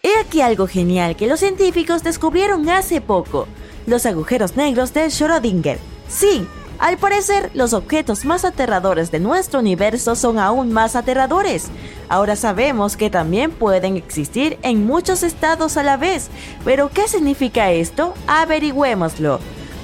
He aquí algo genial que los científicos descubrieron hace poco, los agujeros negros de Schrödinger. Sí, al parecer los objetos más aterradores de nuestro universo son aún más aterradores. Ahora sabemos que también pueden existir en muchos estados a la vez, pero ¿qué significa esto? Averigüémoslo.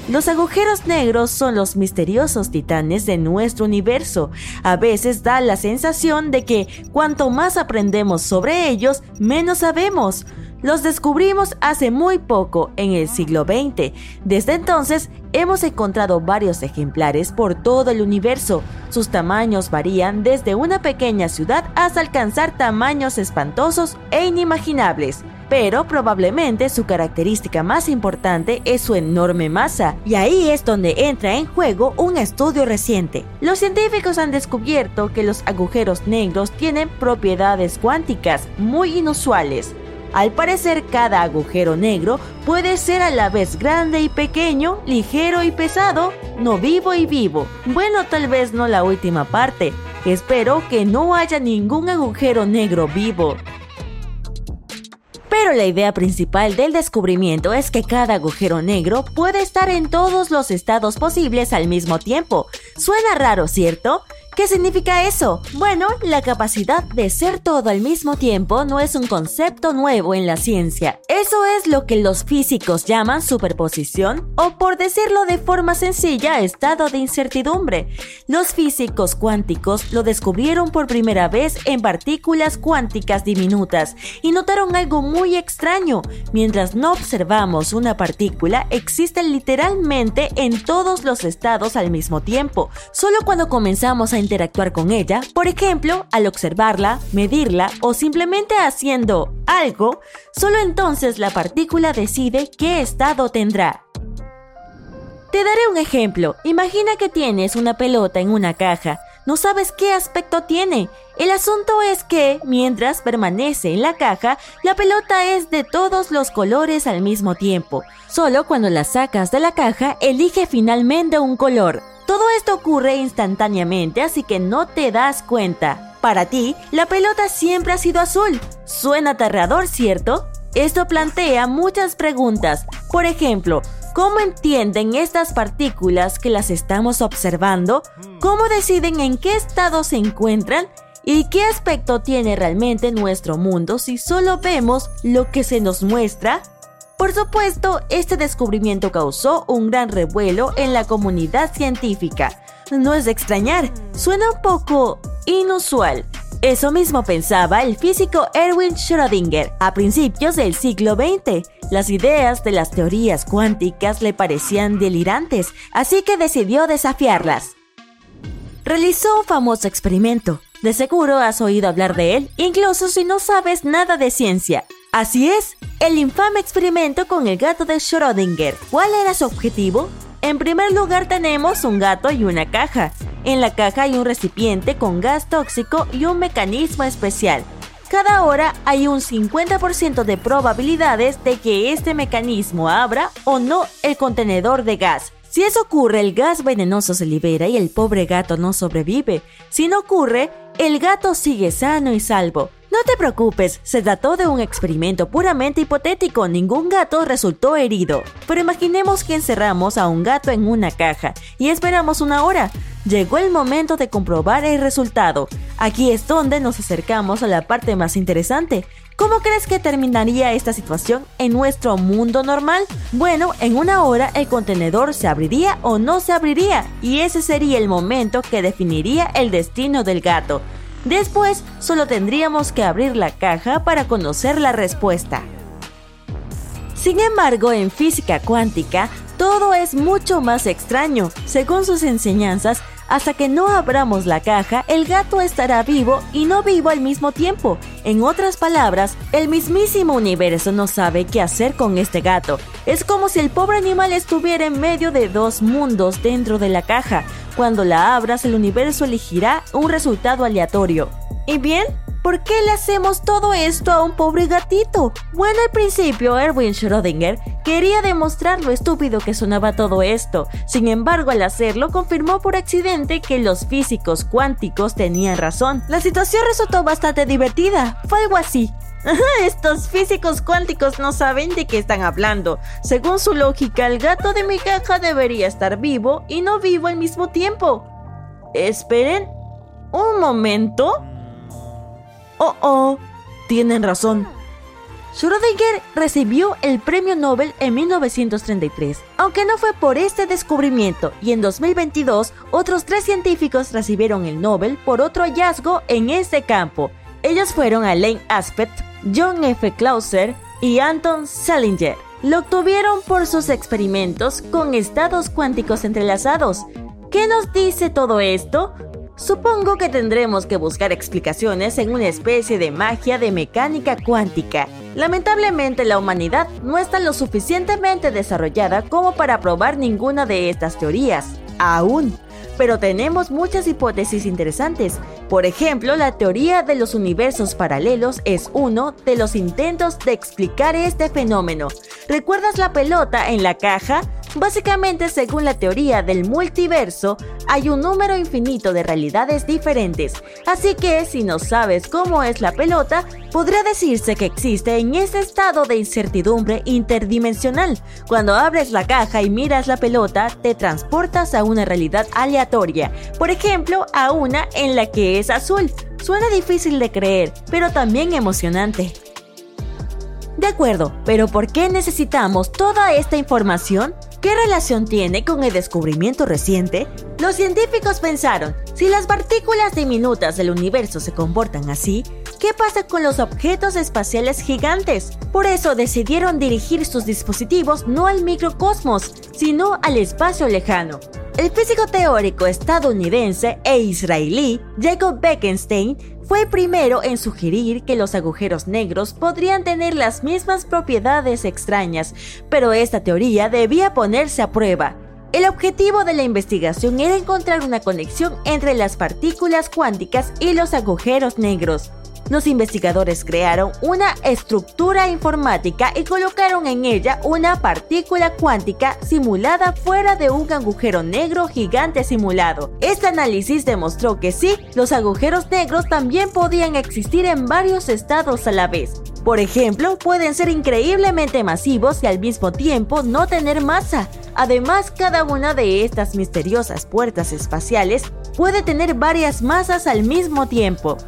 Los agujeros negros son los misteriosos titanes de nuestro universo. A veces da la sensación de que cuanto más aprendemos sobre ellos, menos sabemos. Los descubrimos hace muy poco, en el siglo XX. Desde entonces, hemos encontrado varios ejemplares por todo el universo. Sus tamaños varían desde una pequeña ciudad hasta alcanzar tamaños espantosos e inimaginables pero probablemente su característica más importante es su enorme masa, y ahí es donde entra en juego un estudio reciente. Los científicos han descubierto que los agujeros negros tienen propiedades cuánticas muy inusuales. Al parecer, cada agujero negro puede ser a la vez grande y pequeño, ligero y pesado, no vivo y vivo. Bueno, tal vez no la última parte. Espero que no haya ningún agujero negro vivo. Pero la idea principal del descubrimiento es que cada agujero negro puede estar en todos los estados posibles al mismo tiempo. Suena raro, ¿cierto? ¿Qué significa eso? Bueno, la capacidad de ser todo al mismo tiempo no es un concepto nuevo en la ciencia. Eso es lo que los físicos llaman superposición o por decirlo de forma sencilla, estado de incertidumbre. Los físicos cuánticos lo descubrieron por primera vez en partículas cuánticas diminutas y notaron algo muy extraño. Mientras no observamos una partícula, existe literalmente en todos los estados al mismo tiempo. Solo cuando comenzamos a interactuar con ella, por ejemplo, al observarla, medirla o simplemente haciendo algo, solo entonces la partícula decide qué estado tendrá. Te daré un ejemplo. Imagina que tienes una pelota en una caja. No sabes qué aspecto tiene. El asunto es que, mientras permanece en la caja, la pelota es de todos los colores al mismo tiempo. Solo cuando la sacas de la caja, elige finalmente un color. Todo esto ocurre instantáneamente, así que no te das cuenta. Para ti, la pelota siempre ha sido azul. Suena aterrador, ¿cierto? Esto plantea muchas preguntas. Por ejemplo, ¿cómo entienden estas partículas que las estamos observando? ¿Cómo deciden en qué estado se encuentran? ¿Y qué aspecto tiene realmente nuestro mundo si solo vemos lo que se nos muestra? Por supuesto, este descubrimiento causó un gran revuelo en la comunidad científica. No es de extrañar, suena un poco inusual. Eso mismo pensaba el físico Erwin Schrödinger a principios del siglo XX. Las ideas de las teorías cuánticas le parecían delirantes, así que decidió desafiarlas. Realizó un famoso experimento. De seguro has oído hablar de él, incluso si no sabes nada de ciencia. Así es, el infame experimento con el gato de Schrödinger. ¿Cuál era su objetivo? En primer lugar tenemos un gato y una caja. En la caja hay un recipiente con gas tóxico y un mecanismo especial. Cada hora hay un 50% de probabilidades de que este mecanismo abra o no el contenedor de gas. Si eso ocurre, el gas venenoso se libera y el pobre gato no sobrevive. Si no ocurre, el gato sigue sano y salvo. No te preocupes, se trató de un experimento puramente hipotético, ningún gato resultó herido. Pero imaginemos que encerramos a un gato en una caja y esperamos una hora. Llegó el momento de comprobar el resultado. Aquí es donde nos acercamos a la parte más interesante. ¿Cómo crees que terminaría esta situación en nuestro mundo normal? Bueno, en una hora el contenedor se abriría o no se abriría y ese sería el momento que definiría el destino del gato. Después solo tendríamos que abrir la caja para conocer la respuesta. Sin embargo, en física cuántica, todo es mucho más extraño. Según sus enseñanzas, hasta que no abramos la caja, el gato estará vivo y no vivo al mismo tiempo. En otras palabras, el mismísimo universo no sabe qué hacer con este gato. Es como si el pobre animal estuviera en medio de dos mundos dentro de la caja. Cuando la abras, el universo elegirá un resultado aleatorio. ¿Y bien? ¿Por qué le hacemos todo esto a un pobre gatito? Bueno, al principio Erwin Schrödinger quería demostrar lo estúpido que sonaba todo esto. Sin embargo, al hacerlo, confirmó por accidente que los físicos cuánticos tenían razón. La situación resultó bastante divertida. Fue algo así. Estos físicos cuánticos no saben de qué están hablando. Según su lógica, el gato de mi caja debería estar vivo y no vivo al mismo tiempo. Esperen. Un momento. Oh, oh, tienen razón. Schrödinger recibió el premio Nobel en 1933, aunque no fue por este descubrimiento, y en 2022 otros tres científicos recibieron el Nobel por otro hallazgo en este campo. Ellos fueron Alain Aspect, John F. Clauser y Anton Salinger. Lo obtuvieron por sus experimentos con estados cuánticos entrelazados. ¿Qué nos dice todo esto? Supongo que tendremos que buscar explicaciones en una especie de magia de mecánica cuántica. Lamentablemente la humanidad no está lo suficientemente desarrollada como para probar ninguna de estas teorías. Aún pero tenemos muchas hipótesis interesantes. Por ejemplo, la teoría de los universos paralelos es uno de los intentos de explicar este fenómeno. ¿Recuerdas la pelota en la caja? Básicamente, según la teoría del multiverso, hay un número infinito de realidades diferentes, así que si no sabes cómo es la pelota, podría decirse que existe en ese estado de incertidumbre interdimensional. Cuando abres la caja y miras la pelota, te transportas a una realidad aleatoria, por ejemplo, a una en la que es azul. Suena difícil de creer, pero también emocionante. De acuerdo, pero ¿por qué necesitamos toda esta información? ¿Qué relación tiene con el descubrimiento reciente? Los científicos pensaron, si las partículas diminutas del universo se comportan así, ¿qué pasa con los objetos espaciales gigantes? Por eso decidieron dirigir sus dispositivos no al microcosmos, sino al espacio lejano. El físico teórico estadounidense e israelí Jacob Bekenstein fue primero en sugerir que los agujeros negros podrían tener las mismas propiedades extrañas, pero esta teoría debía ponerse a prueba. El objetivo de la investigación era encontrar una conexión entre las partículas cuánticas y los agujeros negros los investigadores crearon una estructura informática y colocaron en ella una partícula cuántica simulada fuera de un agujero negro gigante simulado. Este análisis demostró que sí, los agujeros negros también podían existir en varios estados a la vez. Por ejemplo, pueden ser increíblemente masivos y al mismo tiempo no tener masa. Además, cada una de estas misteriosas puertas espaciales puede tener varias masas al mismo tiempo.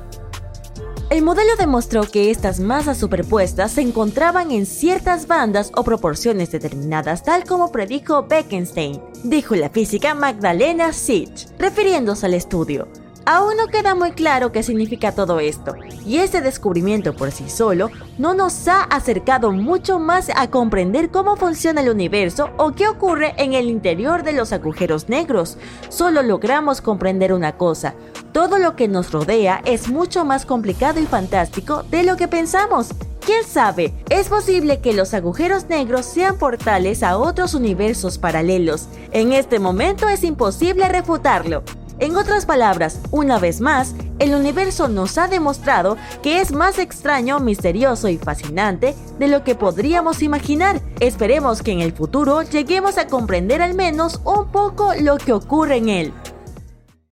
El modelo demostró que estas masas superpuestas se encontraban en ciertas bandas o proporciones determinadas, tal como predijo Bekenstein, dijo la física Magdalena Sitch, refiriéndose al estudio. Aún no queda muy claro qué significa todo esto, y este descubrimiento por sí solo no nos ha acercado mucho más a comprender cómo funciona el universo o qué ocurre en el interior de los agujeros negros. Solo logramos comprender una cosa, todo lo que nos rodea es mucho más complicado y fantástico de lo que pensamos. ¿Quién sabe? Es posible que los agujeros negros sean portales a otros universos paralelos. En este momento es imposible refutarlo. En otras palabras, una vez más, el universo nos ha demostrado que es más extraño, misterioso y fascinante de lo que podríamos imaginar. Esperemos que en el futuro lleguemos a comprender al menos un poco lo que ocurre en él.